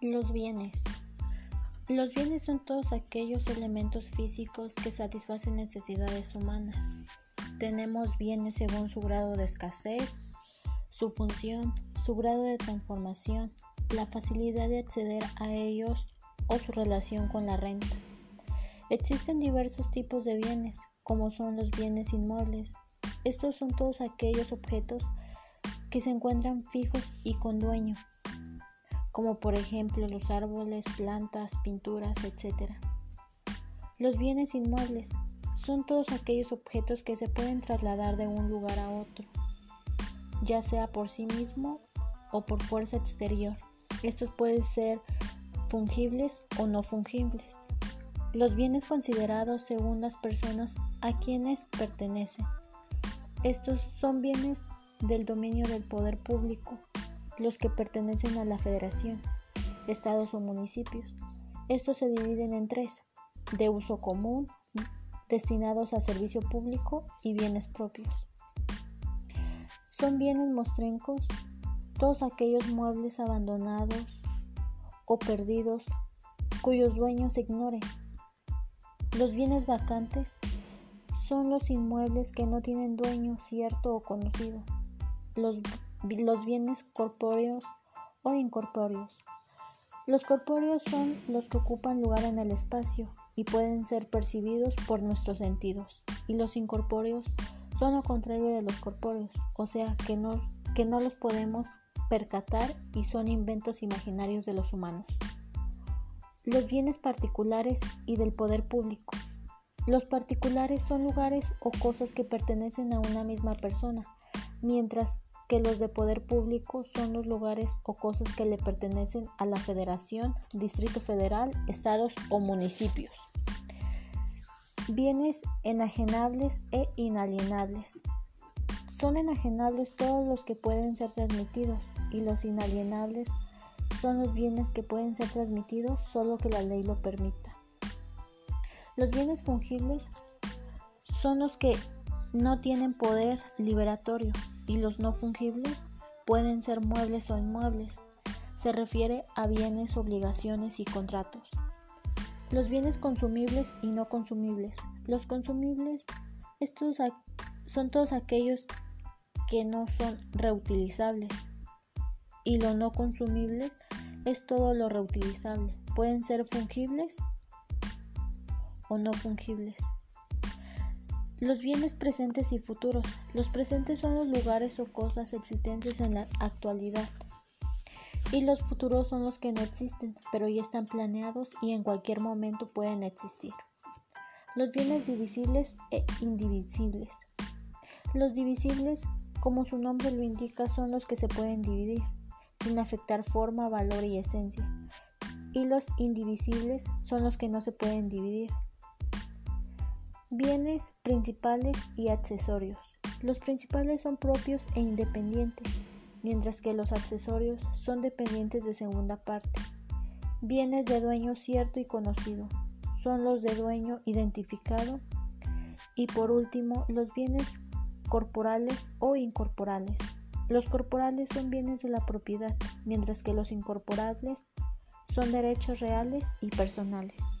Los bienes. Los bienes son todos aquellos elementos físicos que satisfacen necesidades humanas. Tenemos bienes según su grado de escasez, su función, su grado de transformación, la facilidad de acceder a ellos o su relación con la renta. Existen diversos tipos de bienes, como son los bienes inmuebles. Estos son todos aquellos objetos que se encuentran fijos y con dueño, como por ejemplo los árboles, plantas, pinturas, etc. Los bienes inmuebles son todos aquellos objetos que se pueden trasladar de un lugar a otro, ya sea por sí mismo o por fuerza exterior. Estos pueden ser fungibles o no fungibles. Los bienes considerados según las personas a quienes pertenecen. Estos son bienes del dominio del poder público los que pertenecen a la federación, estados o municipios. Estos se dividen en tres, de uso común, destinados a servicio público y bienes propios. Son bienes mostrencos todos aquellos muebles abandonados o perdidos cuyos dueños se ignoren. Los bienes vacantes son los inmuebles que no tienen dueño cierto o conocido. Los los bienes corpóreos o incorpóreos. Los corpóreos son los que ocupan lugar en el espacio y pueden ser percibidos por nuestros sentidos, y los incorpóreos son lo contrario de los corpóreos, o sea que no, que no los podemos percatar y son inventos imaginarios de los humanos. Los bienes particulares y del poder público. Los particulares son lugares o cosas que pertenecen a una misma persona, mientras que los de poder público son los lugares o cosas que le pertenecen a la federación, distrito federal, estados o municipios. Bienes enajenables e inalienables. Son enajenables todos los que pueden ser transmitidos y los inalienables son los bienes que pueden ser transmitidos solo que la ley lo permita. Los bienes fungibles son los que no tienen poder liberatorio y los no fungibles pueden ser muebles o inmuebles. Se refiere a bienes, obligaciones y contratos. Los bienes consumibles y no consumibles. Los consumibles estos son todos aquellos que no son reutilizables y lo no consumibles es todo lo reutilizable. Pueden ser fungibles o no fungibles. Los bienes presentes y futuros. Los presentes son los lugares o cosas existentes en la actualidad. Y los futuros son los que no existen, pero ya están planeados y en cualquier momento pueden existir. Los bienes divisibles e indivisibles. Los divisibles, como su nombre lo indica, son los que se pueden dividir, sin afectar forma, valor y esencia. Y los indivisibles son los que no se pueden dividir, Bienes principales y accesorios. Los principales son propios e independientes, mientras que los accesorios son dependientes de segunda parte. Bienes de dueño cierto y conocido. Son los de dueño identificado. Y por último, los bienes corporales o incorporales. Los corporales son bienes de la propiedad, mientras que los incorporables son derechos reales y personales.